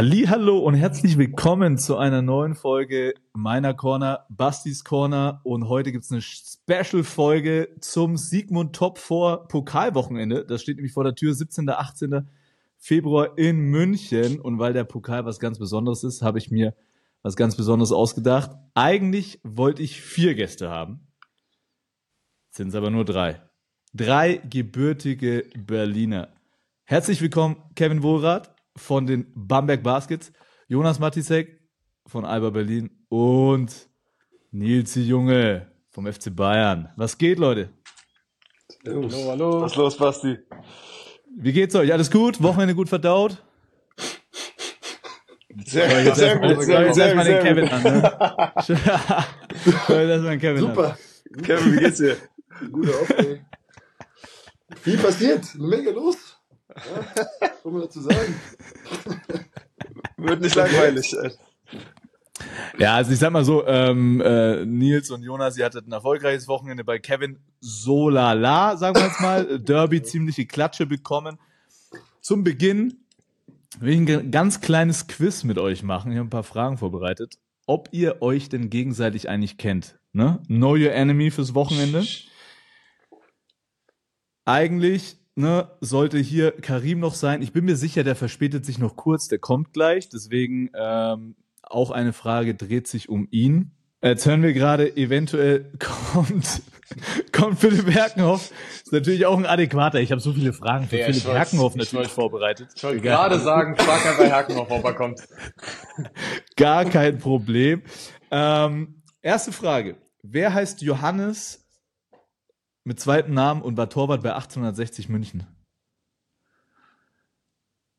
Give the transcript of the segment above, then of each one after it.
Hallo und herzlich willkommen zu einer neuen Folge meiner Corner, Bastis Corner und heute gibt's eine Special Folge zum Sigmund Top 4 Pokalwochenende. Das steht nämlich vor der Tür 17. 18. Februar in München und weil der Pokal was ganz Besonderes ist, habe ich mir was ganz Besonderes ausgedacht. Eigentlich wollte ich vier Gäste haben, sind es aber nur drei. Drei gebürtige Berliner. Herzlich willkommen, Kevin Wohlrath von den Bamberg Baskets, Jonas Matisek von Alba Berlin und Nils Junge vom FC Bayern. Was geht, Leute? Hallo, hallo. Was ist los, Basti? Wie geht's euch? Alles gut? Wochenende gut verdaut? Sehr, Jetzt sehr gut, sehr jetzt gut, erstmal sehr den gut. Kevin an, ne? Jetzt erstmal den Kevin Super. an. Kevin, wie geht's dir? Gute Aufnahme. Viel passiert. Menge los. Ja, was soll man dazu sagen? Wird nicht langweilig. Ja, also ich sag mal so, ähm, äh, Nils und Jonas, ihr hattet ein erfolgreiches Wochenende bei Kevin. So lala, sagen wir jetzt mal. Derby ziemliche Klatsche bekommen. Zum Beginn will ich ein ganz kleines Quiz mit euch machen. Ich habe ein paar Fragen vorbereitet. Ob ihr euch denn gegenseitig eigentlich kennt. Ne? Know your enemy fürs Wochenende. Eigentlich ne, sollte hier Karim noch sein. Ich bin mir sicher, der verspätet sich noch kurz, der kommt gleich. Deswegen ähm, auch eine Frage dreht sich um ihn. Jetzt hören wir gerade, eventuell kommt, kommt Philipp Herkenhoff. Ist natürlich auch ein adäquater. Ich habe so viele Fragen für Ja, Philipp weiß, Herkenhoff ich natürlich weiß. vorbereitet. Ich wollte gerade sagen, frag einfach Herkenhoff, ob er kommt. Gar kein Problem. Ähm, erste Frage. Wer heißt Johannes mit zweitem Namen und war Torwart bei 1860 München?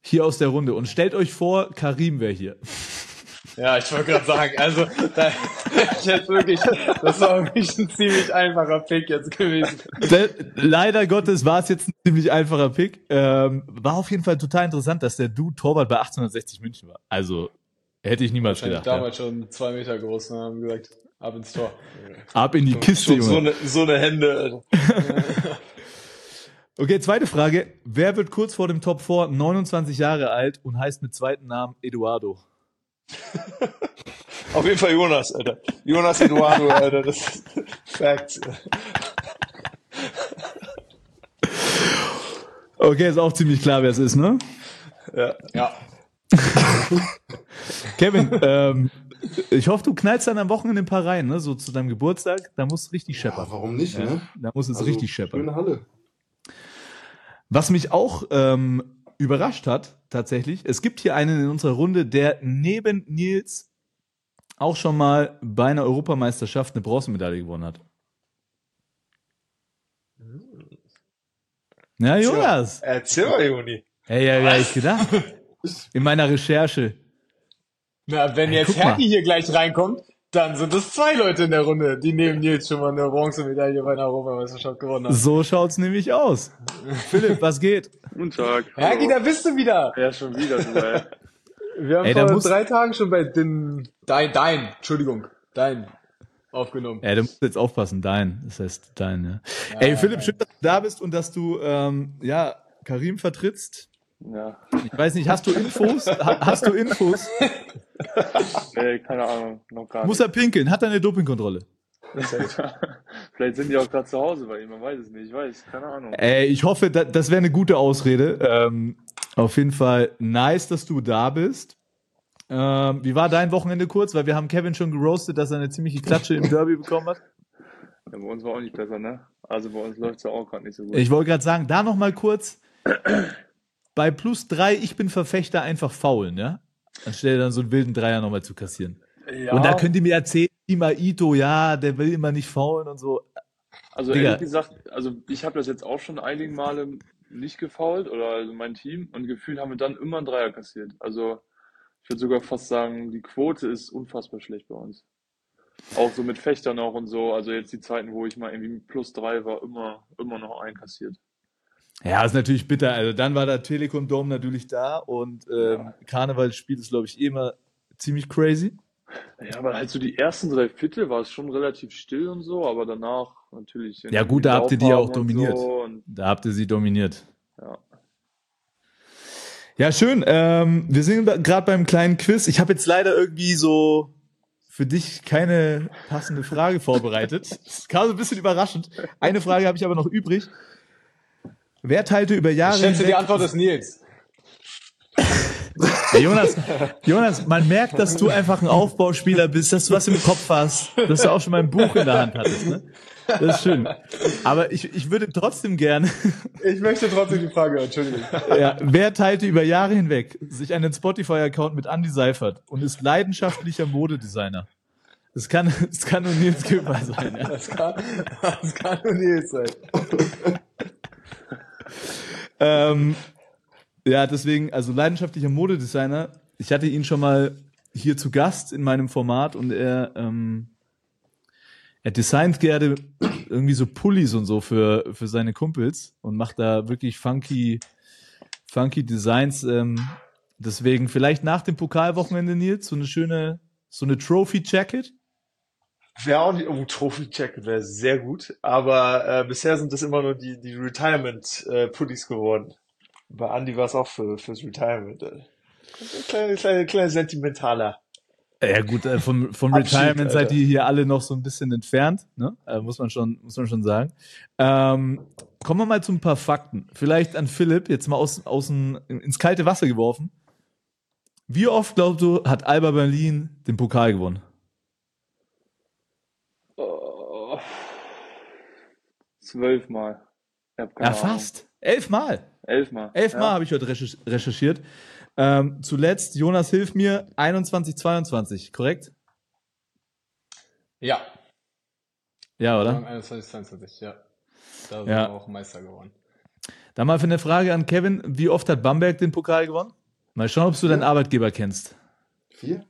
Hier aus der Runde. Und stellt euch vor, Karim wäre hier. Ja, ich wollte gerade sagen, also, da, ich jetzt wirklich, das war wirklich ein ziemlich einfacher Pick jetzt gewesen. Der, leider Gottes war es jetzt ein ziemlich einfacher Pick. Ähm, war auf jeden Fall total interessant, dass der Dude Torwart bei 1860 München war. Also hätte ich niemals gedacht. damals schon zwei Meter groß und haben gesagt, ab ins Tor. Ab in die Kiste, Schon so Junge. eine, so eine Hände. Okay, zweite Frage. Wer wird kurz vor dem Top 4 29 Jahre alt und heißt mit zweiten Namen Eduardo? Auf jeden Fall Jonas, Alter. Jonas Eduardo, Alter. Das ist Facts. Okay, ist auch ziemlich klar, wer es ist, ne? Ja. Ja, Kevin, ähm, ich hoffe, du knallst dann am Wochenende ein paar rein, ne? So zu deinem Geburtstag. Da muss es richtig Ja, scheppern. warum nicht, ne? Da muss es Also, richtig scheppern. Schöne Halle. Was mich auch ähm, überrascht hat, tatsächlich, es gibt hier einen in unserer Runde, der neben Nils auch schon mal bei einer Europameisterschaft eine Bronzemedaille gewonnen hat. Ja, Jonas. Erzähl mal, Juni. Hey, ja, ja, ich gedacht. In meiner Recherche. Na, wenn Ey, jetzt. Herki hier gleich reinkommt, dann sind es zwei Leute in der Runde, die neben Nils schon mal eine Bronzemedaille bei einer Europameisterschaft gewonnen haben. So schaut's nämlich aus. Philipp, was geht? Guten Tag. Herki, da bist du wieder! Ja, schon wieder, ey. Wir haben Ey, vor drei Tagen schon bei den, dein, dein, Entschuldigung, dein aufgenommen. Ja, du musst jetzt aufpassen, dein. Das heißt dein, ja. Ey, Philipp, schön, dass du da bist und dass du, ähm, ja, Karim vertrittst. Ja, Ich weiß nicht, hast du Infos? Ha- Hast du Infos? ey, keine Ahnung, noch gar Muss er pinkeln? Hat er eine Dopingkontrolle? nicht. Vielleicht sind die auch gerade zu Hause bei ihm, man weiß es nicht. Ich weiß, keine Ahnung. Ey, ich hoffe, da, das wäre eine gute Ausrede. Ähm, auf jeden Fall nice, dass du da bist. Ähm, wie war dein Wochenende kurz? Weil wir haben Kevin schon geroastet, dass er eine ziemliche Klatsche im Derby bekommen hat. Ja, bei uns war auch nicht besser, ne? Also bei uns läuft es ja auch gerade nicht so gut. Ich wollte gerade sagen, da noch mal kurz. Bei plus drei, ich bin Verfechter, einfach faulen, ja? Anstelle dann so einen wilden Dreier nochmal zu kassieren. Ja, Und da könnt ihr mir erzählen, Ima Ito, ja, der will immer nicht faulen und so. Also Digga. ehrlich gesagt, also ich habe das jetzt auch schon einige Male nicht gefault oder also mein Team und gefühlt haben wir dann immer einen Dreier kassiert. Also ich würde sogar fast sagen, die Quote ist unfassbar schlecht bei uns. Auch so mit Fechtern auch und so. Also jetzt die Zeiten, wo ich mal irgendwie mit plus drei war, immer, immer noch einkassiert. Ja, ist natürlich bitter. Also dann war der Telekom Dome natürlich da und ähm, Karnevalsspiel ist, glaube ich, eh immer ziemlich crazy. Ja, aber halt so die ersten drei Viertel war es schon relativ still und so, aber danach natürlich. Ja, gut, da habt ihr die ja auch dominiert. So Da habt ihr sie dominiert. ja. Ja, schön. Ähm, wir sind gerade beim kleinen Quiz. Ich habe jetzt leider irgendwie so für dich keine passende Frage vorbereitet. Das kam so ein bisschen überraschend. Eine Frage habe ich aber noch übrig. Wer teilte über Jahre Ich schätze, die hinweg- Antwort ist Nils. Jonas, Jonas, man merkt, dass du einfach ein Aufbauspieler bist, dass du was im Kopf hast, dass du auch schon mal ein Buch in der Hand hattest. Ne? Das ist schön. Aber ich, ich würde trotzdem gerne, Ich möchte trotzdem die Frage, Entschuldigung. ja, wer teilte über Jahre hinweg sich einen Spotify-Account mit Andy Seifert und ist leidenschaftlicher Modedesigner? Das kann, das kann nur Nils Köber sein. Ja. Das kann, das kann nur Nils sein. Ähm, ja, deswegen, also leidenschaftlicher Modedesigner. Ich hatte ihn schon mal hier zu Gast in meinem Format und er, ähm, er designt gerne irgendwie so Pullis und so für, für seine Kumpels und macht da wirklich funky, funky Designs. Ähm, deswegen vielleicht nach dem Pokalwochenende, Nils, so eine schöne, so eine Trophy-Jacket. Wäre auch nicht, oh, Trophy Jacket wäre sehr gut, aber äh, bisher sind das immer nur die, die Retirement-Pullis geworden. Bei Andy war es auch für, fürs Retirement. Äh. Ein kleiner, kleiner, kleiner sentimentaler. Ja gut, äh, vom, vom Abschied, Retirement seid ihr hier alle noch so ein bisschen entfernt, ne? Äh, muss man schon, muss man schon sagen. Ähm, kommen wir mal zu ein paar Fakten. Vielleicht an Philipp, jetzt mal aus, außen ins kalte Wasser geworfen. Wie oft, glaubst du, hat Alba Berlin den Pokal gewonnen? Oh, zwölfmal. Ja, fast. Elfmal. Elfmal. Elfmal Ja. habe ich heute recherch- recherchiert. Ähm, zuletzt, Jonas, hilf mir, 21, 22, korrekt? Ja. Ja, oder? 21, 22, ja. Da sind Ja. wir auch Meister geworden. Dann mal für eine Frage an Kevin. Wie oft hat Bamberg den Pokal gewonnen? Mal schauen, ob du deinen Arbeitgeber kennst. Vier?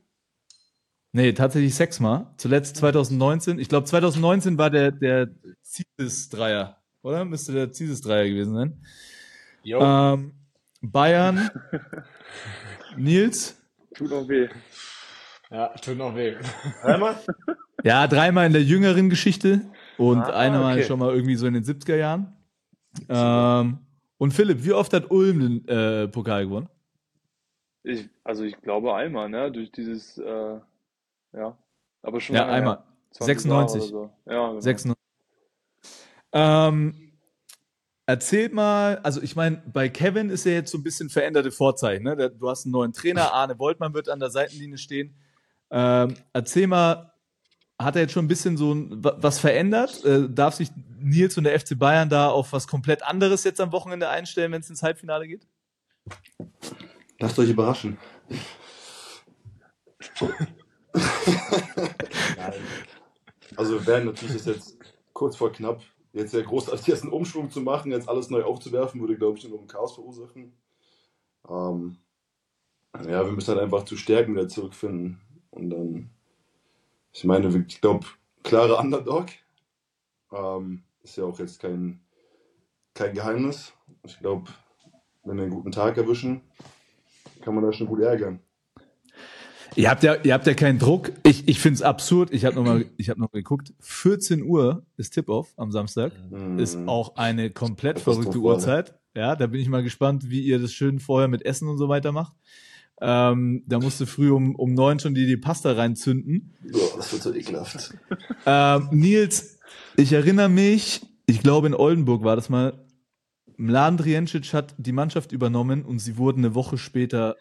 Nee, tatsächlich sechsmal. Zuletzt 2019. Ich glaube, 2019 war der, der Zieses-Dreier, oder? Müsste der Zieses-Dreier gewesen sein. Jo. Ähm, Bayern, Nils. Tut auch weh. Ja, tut noch weh. Einmal? Ja, dreimal in der jüngeren Geschichte und Ah, einmal okay. schon mal irgendwie so in den 70er Jahren. Ähm, und Philipp, wie oft hat Ulm den äh, Pokal gewonnen? Ich, also ich glaube einmal, ne? Durch dieses, äh, ja. Aber schon Ja, lange einmal. her. 20 Jahre 96. oder so. Ja, genau. 96. Ähm, erzählt mal, also ich meine, bei Kevin ist ja jetzt so ein bisschen veränderte Vorzeichen. Ne? Du hast einen neuen Trainer, Arne Woltmann wird an der Seitenlinie stehen. Ähm, erzähl mal, hat er jetzt schon ein bisschen so ein, wa- was verändert? Äh, darf sich Nils und der FC Bayern da auf was komplett anderes jetzt am Wochenende einstellen, wenn es ins Halbfinale geht? Lasst euch überraschen. Also wir werden natürlich das jetzt kurz vor knapp, jetzt ja großartig jetzt einen Umschwung zu machen, jetzt alles neu aufzuwerfen, würde, glaube ich, nur ein Chaos verursachen. Ähm, ja, wir müssen halt einfach zu Stärken wieder zurückfinden. Und dann, ich meine, ich glaube, klarer Underdog. Ähm, ist ja auch jetzt kein, kein Geheimnis. Ich glaube, wenn wir einen guten Tag erwischen, kann man da schon gut ärgern. Ihr habt ja, ihr habt ja keinen Druck. Ich, ich finde es absurd. Ich habe nochmal, ich habe noch geguckt. 14 Uhr ist Tip-Off am Samstag. ist Mhm. auch eine komplett verrückte Katastrophale. Uhrzeit. Ja, da bin ich mal gespannt, wie ihr das schön vorher mit Essen und so weiter macht. Ähm, da musst du früh um, um neun schon die, die Pasta reinzünden. Boah, das wird so ekelhaft. Ähm, Nils, ich erinnere mich, ich glaube in Oldenburg war das mal, Mladen Driencic hat die Mannschaft übernommen und sie wurden eine Woche später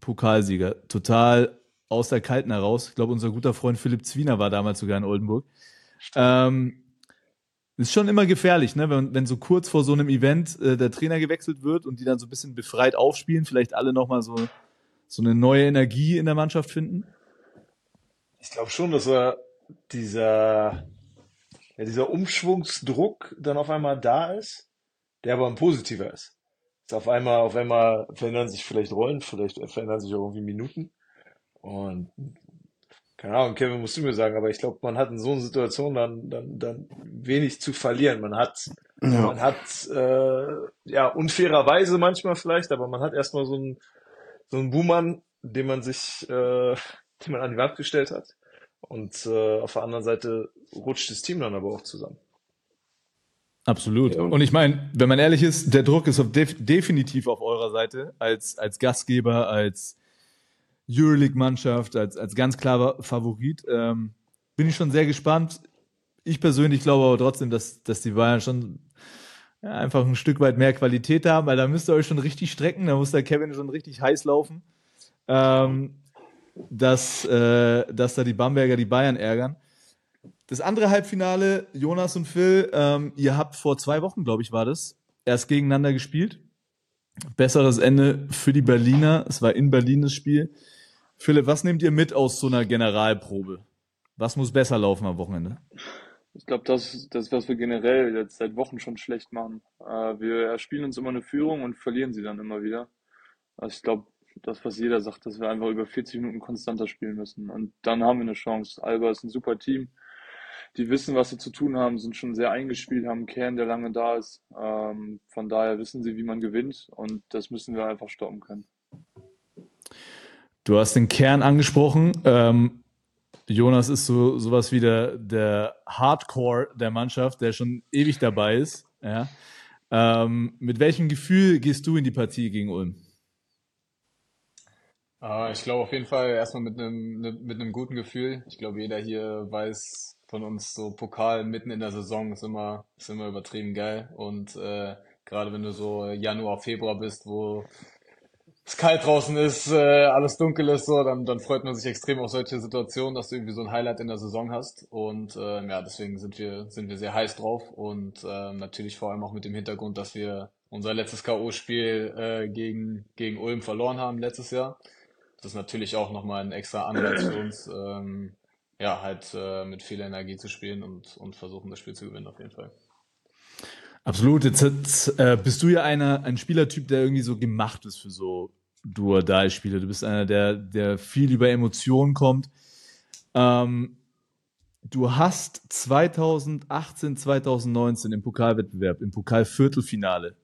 Pokalsieger. Total aus der Kalten heraus. Ich glaube, unser guter Freund Philipp Zwiener war damals sogar in Oldenburg. Ähm, ist schon immer gefährlich, ne? wenn, wenn so kurz vor so einem Event äh, der Trainer gewechselt wird und die dann so ein bisschen befreit aufspielen, vielleicht alle nochmal so, so eine neue Energie in der Mannschaft finden. Ich glaube schon, dass er dieser, ja, dieser Umschwungsdruck dann auf einmal da ist, der aber ein positiver ist. Ist auf einmal, auf einmal verändern sich vielleicht Rollen, vielleicht verändern sich auch irgendwie Minuten. Und keine Ahnung, Kevin, musst du mir sagen, aber ich glaube, man hat in so einer Situation dann, dann, dann wenig zu verlieren. Man hat, man hat, äh, ja, unfairerweise manchmal vielleicht, aber man hat erstmal so einen, so einen Buhmann, den man sich, äh, den man an die Wand gestellt hat. Und äh, auf der anderen Seite rutscht das Team dann aber auch zusammen. Absolut. Ja, und- und ich meine, wenn man ehrlich ist, der Druck ist auf def definitiv auf eurer Seite als, als Gastgeber, als Euroleague-Mannschaft, als, als ganz klarer Favorit. Ähm, bin ich schon sehr gespannt. Ich persönlich glaube aber trotzdem, dass, dass die Bayern schon ja, einfach ein Stück weit mehr Qualität haben, weil da müsst ihr euch schon richtig strecken, da muss der Kevin schon richtig heiß laufen, ähm, dass, äh, dass da die Bamberger die Bayern ärgern. Das andere Halbfinale, Jonas und Phil, ähm, ihr habt vor zwei Wochen, glaube ich, war das, erst gegeneinander gespielt. Besseres Ende für die Berliner. Es war in Berlin das Spiel. Philipp, was nehmt ihr mit aus so einer Generalprobe? Was muss besser laufen am Wochenende? Ich glaube, das, das, was wir generell jetzt seit Wochen schon schlecht machen. Äh, wir erspielen uns immer eine Führung und verlieren sie dann immer wieder. Also ich glaube, das, was jeder sagt, dass wir einfach über 40 Minuten konstanter spielen müssen. Und dann haben wir eine Chance. Alba ist ein super Team. Die wissen, was sie zu tun haben, sind schon sehr eingespielt, haben einen Kern, der lange da ist. Ähm, von daher wissen sie, wie man gewinnt. Und das müssen wir einfach stoppen können. Du hast den Kern angesprochen. Ähm, Jonas ist so sowas wie der, der Hardcore der Mannschaft, der schon ewig dabei ist. Ja. Ähm, mit welchem Gefühl gehst du in die Partie gegen Ulm? Äh, ich glaube auf jeden Fall erstmal mit einem ne- mit einem guten Gefühl. Ich glaube, jeder hier weiß von uns so Pokal mitten in der Saison ist immer ist immer übertrieben geil und äh, gerade wenn du so Januar, Februar bist, wo es kalt draußen ist, äh, alles dunkel ist, so, dann, dann freut man sich extrem auf solche Situationen, dass du irgendwie so ein Highlight in der Saison hast. Und ähm, ja, deswegen sind wir, sind wir sehr heiß drauf und ähm, natürlich vor allem auch mit dem Hintergrund, dass wir unser letztes K.O.-Spiel äh, gegen, gegen Ulm verloren haben letztes Jahr. Das ist natürlich auch nochmal ein extra Anreiz für uns, ähm, ja, halt äh, mit viel Energie zu spielen und, und versuchen, das Spiel zu gewinnen auf jeden Fall. Absolut. Jetzt, jetzt äh, bist du ja einer, ein Spielertyp, der irgendwie so gemacht ist für so Duo-Die-Spiele. Du bist einer, der, der viel über Emotionen kommt. Ähm, du hast 2018, 2019 im Pokalwettbewerb, im Pokalviertelfinale,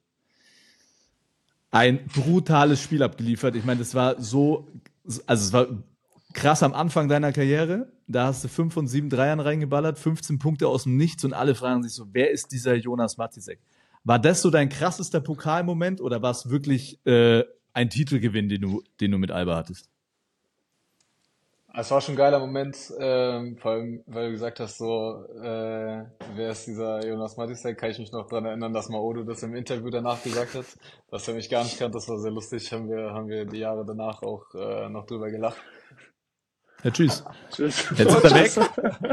ein brutales Spiel abgeliefert. Ich meine, das war so, also es war krass am Anfang deiner Karriere. Da hast du fünf von sieben Dreiern reingeballert, 15 Punkte aus dem Nichts und alle fragen sich so, wer ist dieser Jonas Matisek? War das so dein krassester Pokalmoment oder war es wirklich äh, ein Titelgewinn, den du, den du mit Alba hattest? Es war schon ein geiler Moment, ähm, vor allem, weil du gesagt hast, so, äh, wer ist dieser Jonas Matisek, kann ich mich noch dran erinnern, dass Maodo das im Interview danach gesagt hat, dass er mich gar nicht kannte, das war sehr lustig, haben wir, haben wir die Jahre danach auch äh, noch drüber gelacht. Ja, tschüss. Tschüss. Jetzt ist er weg.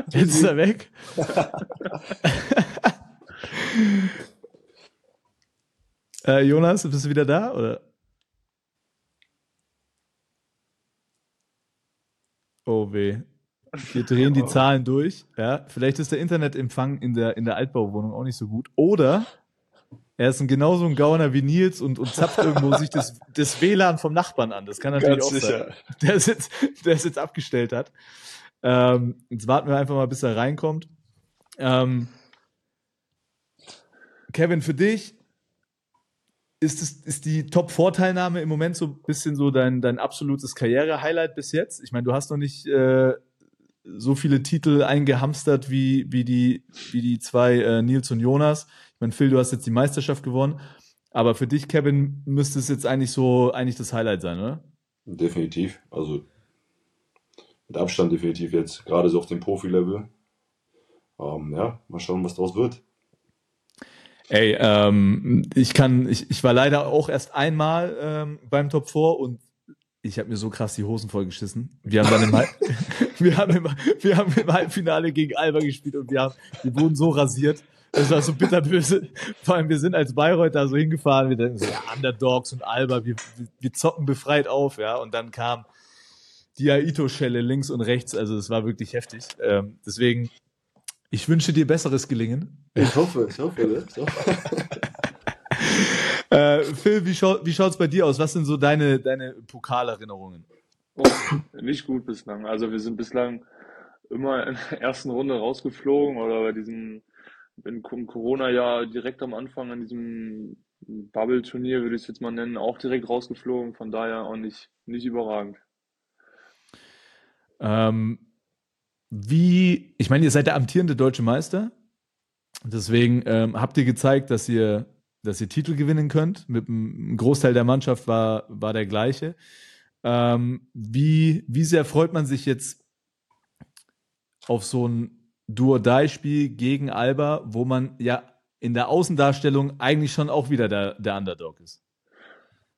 Jetzt ist er weg. äh, Jonas, bist du wieder da? Oder? Oh weh. Wir drehen die Zahlen durch. Ja, vielleicht ist der Internetempfang in der, in der Altbauwohnung auch nicht so gut. Oder er ist ein genauso ein Gauner wie Nils und, und zapft irgendwo sich das, das WLAN vom Nachbarn an. Das kann natürlich Ganz auch sein sicher. der es jetzt, der es jetzt abgestellt hat. Ähm, jetzt warten wir einfach mal, bis er reinkommt. Ähm, Kevin, für dich ist, es, ist die Top-4-Teilnahme im Moment so ein bisschen so dein, dein absolutes Karriere-Highlight bis jetzt? Ich meine, du hast noch nicht äh, so viele Titel eingehamstert wie, wie, die, wie die zwei äh, Nils und Jonas. Ich meine, Phil, du hast jetzt die Meisterschaft gewonnen. Aber für dich, Kevin, müsste es jetzt eigentlich so eigentlich das Highlight sein, oder? Definitiv. Also mit Abstand definitiv jetzt, gerade so auf dem Profi-Level. Ähm, ja, mal schauen, was draus wird. Ey, ähm, ich kann, ich, ich war leider auch erst einmal ähm, beim Top 4 und ich habe mir so krass die Hosen vollgeschissen. Wir haben dann im, Halb- wir haben im, wir haben im Halbfinale gegen Alba gespielt und wir haben, wir wurden so rasiert. Das war so bitterböse. Vor allem, wir sind als Bayreuth da so hingefahren, wir denken so, ja, Underdogs und Alba, wir, wir, wir zocken befreit auf, ja. Und dann kam die Aito-Schelle links und rechts, also es war wirklich heftig. Ähm, deswegen, ich wünsche dir besseres Gelingen. Ich hoffe, ich hoffe, ne? Ich hoffe. Äh, Phil, wie, schau, wie schaut's bei dir aus? Was sind so deine, deine Pokalerinnerungen? Oh, nicht gut bislang. Also wir sind bislang immer in der ersten Runde rausgeflogen oder bei diesem im Co- im Corona-Jahr direkt am Anfang an diesem Bubble-Turnier, würde ich es jetzt mal nennen, auch direkt rausgeflogen. Von daher auch nicht, nicht überragend. Ähm, wie, ich meine, ihr seid der amtierende deutsche Meister. Deswegen ähm, habt ihr gezeigt, dass ihr, dass ihr Titel gewinnen könnt. Mit einem Großteil der Mannschaft war, war der gleiche. Ähm, wie, wie sehr freut man sich jetzt auf so ein Duo-Die-Spiel gegen Alba, wo man ja in der Außendarstellung eigentlich schon auch wieder der, der Underdog ist?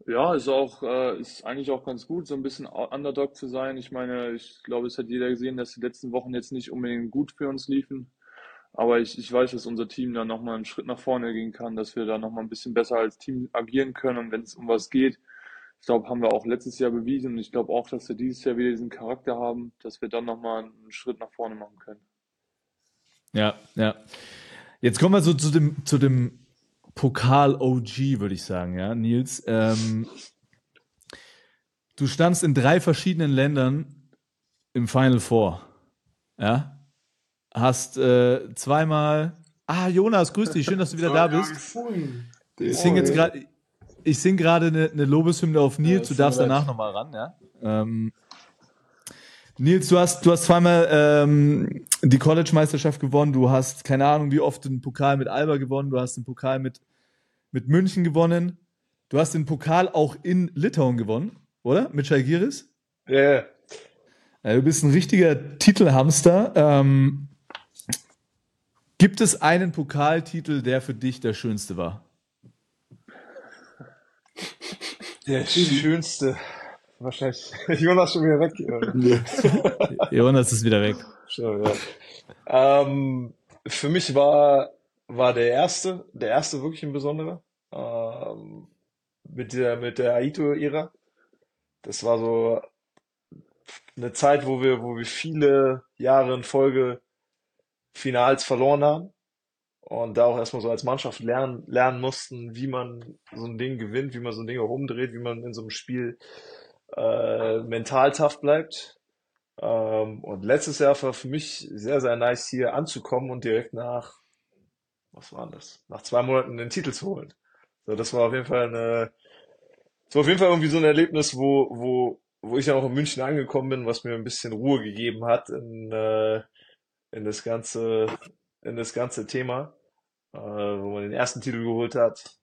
Ja, ist auch, äh, ist eigentlich auch ganz gut, so ein bisschen Underdog zu sein. Ich meine, ich glaube, es hat jeder gesehen, dass die letzten Wochen jetzt nicht unbedingt gut für uns liefen. Aber ich, ich weiß, dass unser Team da nochmal einen Schritt nach vorne gehen kann, dass wir da nochmal ein bisschen besser als Team agieren können. Und wenn es um was geht, ich glaube, haben wir auch letztes Jahr bewiesen. Und ich glaube auch, dass wir dieses Jahr wieder diesen Charakter haben, dass wir dann nochmal einen Schritt nach vorne machen können. Ja, ja. Jetzt kommen wir so zu dem, zu dem Pokal-OG, würde ich sagen, ja, Nils. Ähm, du standst in drei verschiedenen Ländern im Final Four. Ja. Hast äh, zweimal. Ah, Jonas, grüß dich, schön, dass du wieder da bist. Ich singe jetzt gerade. Ich sing gerade eine, eine Lobeshymne auf Nils, du darfst danach nochmal ran, ja. Ähm, Nils, du hast, du hast zweimal ähm, die College-Meisterschaft gewonnen, du hast keine Ahnung, wie oft den Pokal mit Alba gewonnen, du hast den Pokal mit, mit München gewonnen, du hast den Pokal auch in Litauen gewonnen, oder? Mit Schalgiris? Ja. Yeah. Ja, du bist ein richtiger Titelhamster. Ähm, gibt es einen Pokaltitel, der für dich der schönste war? Der schönste. Wahrscheinlich. Jonas schon wieder weg. Jonas ist wieder weg. Schon, ja. Ähm, für mich war, war der erste, der erste wirklich ein besonderer. Ähm, mit der, mit der Aito-Ära. Das war so eine Zeit, wo wir, wo wir viele Jahre in Folge Finals verloren haben und da auch erstmal so als Mannschaft lernen, lernen mussten, wie man so ein Ding gewinnt, wie man so ein Ding auch umdreht, wie man in so einem Spiel äh, mental tough bleibt. Ähm, und letztes Jahr war für mich sehr, sehr nice hier anzukommen und direkt nach, was war das? Nach zwei Monaten den Titel zu holen. So, das war auf jeden Fall eine, das war auf jeden Fall irgendwie so ein Erlebnis, wo, wo, wo ich dann auch in München angekommen bin, was mir ein bisschen Ruhe gegeben hat in, äh, in das ganze, in das ganze Thema, äh, wo man den ersten Titel geholt hat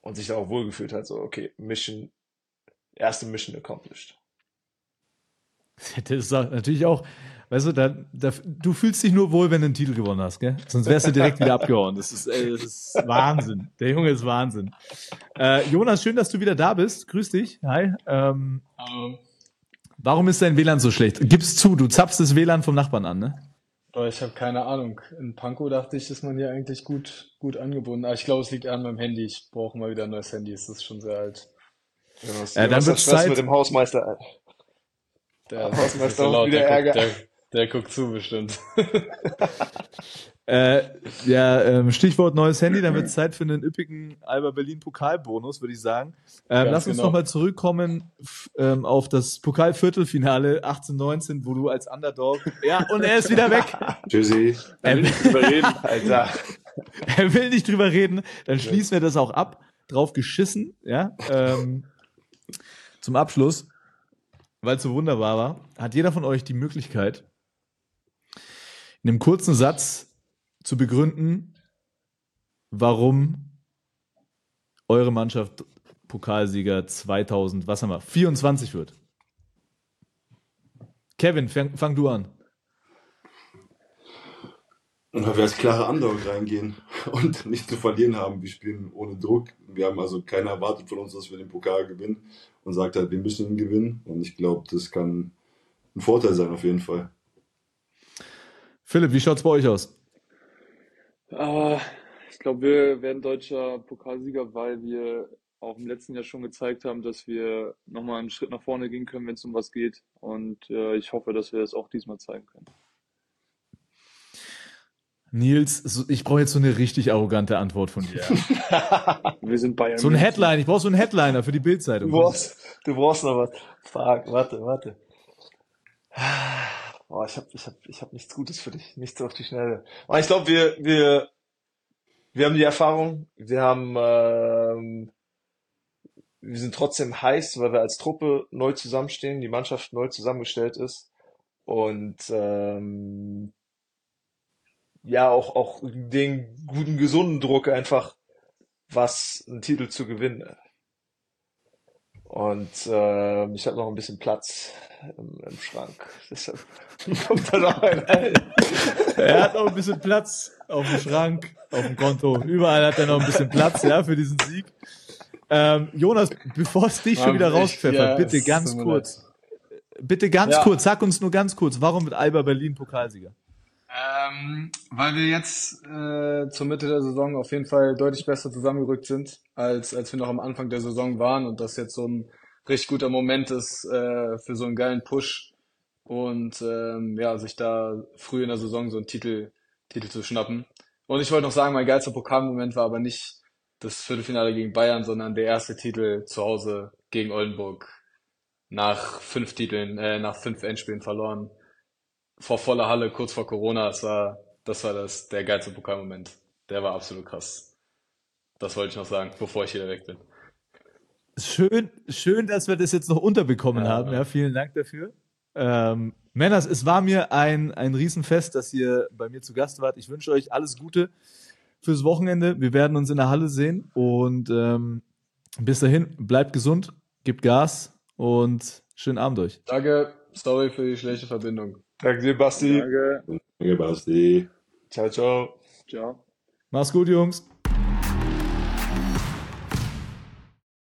und sich da auch wohlgefühlt hat. So, okay, Mission, erste Mission accomplished. Das ist natürlich auch, weißt du, da, da, du fühlst dich nur wohl, wenn du einen Titel gewonnen hast, gell? Sonst wärst du direkt wieder abgehauen. Das ist, ey, das ist Wahnsinn. Der Junge ist Wahnsinn. Äh, Jonas, schön, dass du wieder da bist. Grüß dich. Hi. Ähm, Ähm, warum ist dein WLAN so schlecht? Gib's zu, du zapfst das WLAN vom Nachbarn an, ne? aber ich habe keine Ahnung. In Pankow dachte ich, ist man hier eigentlich gut, gut angebunden. Aber ich glaube, es liegt an meinem Handy. Ich brauche mal wieder ein neues Handy. Es ist schon sehr alt. Jonas, Ja, dann hat wird's Stress Zeit. mit dem Hausmeister. Der, Hausmeister laut, wieder der, Ärger. guckt, der, der guckt zu bestimmt. Äh, ja, ähm, Stichwort neues Handy, dann wird es Zeit für einen üppigen Alba Berlin Pokalbonus, würde ich sagen. Ähm, lass uns genau. nochmal zurückkommen ähm, auf das Pokalviertelfinale 18-19, wo du als Underdog. Ja, und er ist wieder weg. Tschüssi. Er, Drüber reden. Alter. er will nicht drüber reden. Dann schließen wir das auch ab. Drauf geschissen, ja. Ähm, zum Abschluss, weil es so wunderbar war, hat jeder von euch die Möglichkeit, in einem kurzen Satz zu begründen, warum eure Mannschaft Pokalsieger 2000, was haben wir, 24 wird. Kevin, fang, fang du an. Und weil wir als klare Underdog reingehen und nicht zu verlieren haben. Wir spielen ohne Druck. Wir haben also keiner erwartet von uns, dass wir den Pokal gewinnen und sagt halt, wir müssen ihn gewinnen. Und ich glaube, das kann ein Vorteil sein auf jeden Fall. Philipp, wie schaut's bei euch aus? Aber ich glaube, wir werden deutscher Pokalsieger, weil wir auch im letzten Jahr schon gezeigt haben, dass wir nochmal einen Schritt nach vorne gehen können, wenn es um was geht. Und äh, ich hoffe, dass wir das auch diesmal zeigen können. Nils, ich brauche jetzt so eine richtig arrogante Antwort von dir. Wir sind Bayern. So ein. Headline, ich brauche so einen Headliner für die Du Bildzeitung. brauchst, du brauchst noch was. Fuck, warte, warte. Boah, ich hab, ich hab, ich hab nichts Gutes für dich. Nichts auf die Schnelle. Aber ich glaube, wir, wir, wir haben die Erfahrung. Wir haben, ähm, wir sind trotzdem heiß, weil wir als Truppe neu zusammenstehen, die Mannschaft neu zusammengestellt ist. Und ähm, ja auch, auch den guten, gesunden Druck einfach, was einen Titel zu gewinnen. Und äh, ich habe noch ein bisschen Platz im, im Schrank. Deshalb kommt da noch ein rein. Er hat noch ein bisschen Platz auf dem Schrank, auf dem Konto. Überall hat er noch ein bisschen Platz, ja, für diesen Sieg. Ähm, Jonas, bevor es dich schon wieder rauspfeffert, ja, bitte ganz kurz. Bitte ganz Ja. kurz, sag uns nur ganz kurz, warum wird Alba Berlin Pokalsieger? Ähm, weil wir jetzt äh, zur Mitte der Saison auf jeden Fall deutlich besser zusammengerückt sind, als, als wir noch am Anfang der Saison waren und das jetzt so ein richtig guter Moment ist äh, für so einen geilen Push und ähm, ja, sich da früh in der Saison so einen Titel, Titel zu schnappen. Und ich wollte noch sagen, mein geilster Pokalmoment war aber nicht das Viertelfinale gegen Bayern, sondern der erste Titel zu Hause gegen Oldenburg nach fünf Titeln, äh, nach fünf Endspielen verloren vor voller Halle, kurz vor Corona, das war, das war das, der geilste Pokalmoment. Der war absolut krass. Das wollte ich noch sagen, bevor ich wieder weg bin. Schön, schön, dass wir das jetzt noch unterbekommen Ja. haben. Ja, vielen Dank dafür. Ähm, Männers, es war mir ein, ein Riesenfest, dass ihr bei mir zu Gast wart. Ich wünsche euch alles Gute fürs Wochenende. Wir werden uns in der Halle sehen und ähm, bis dahin, bleibt gesund, gebt Gas und schönen Abend euch. Danke, sorry für die schlechte Verbindung. Danke dir, Basti. Danke. Danke, Basti. Ciao, ciao. Ciao. Mach's gut, Jungs.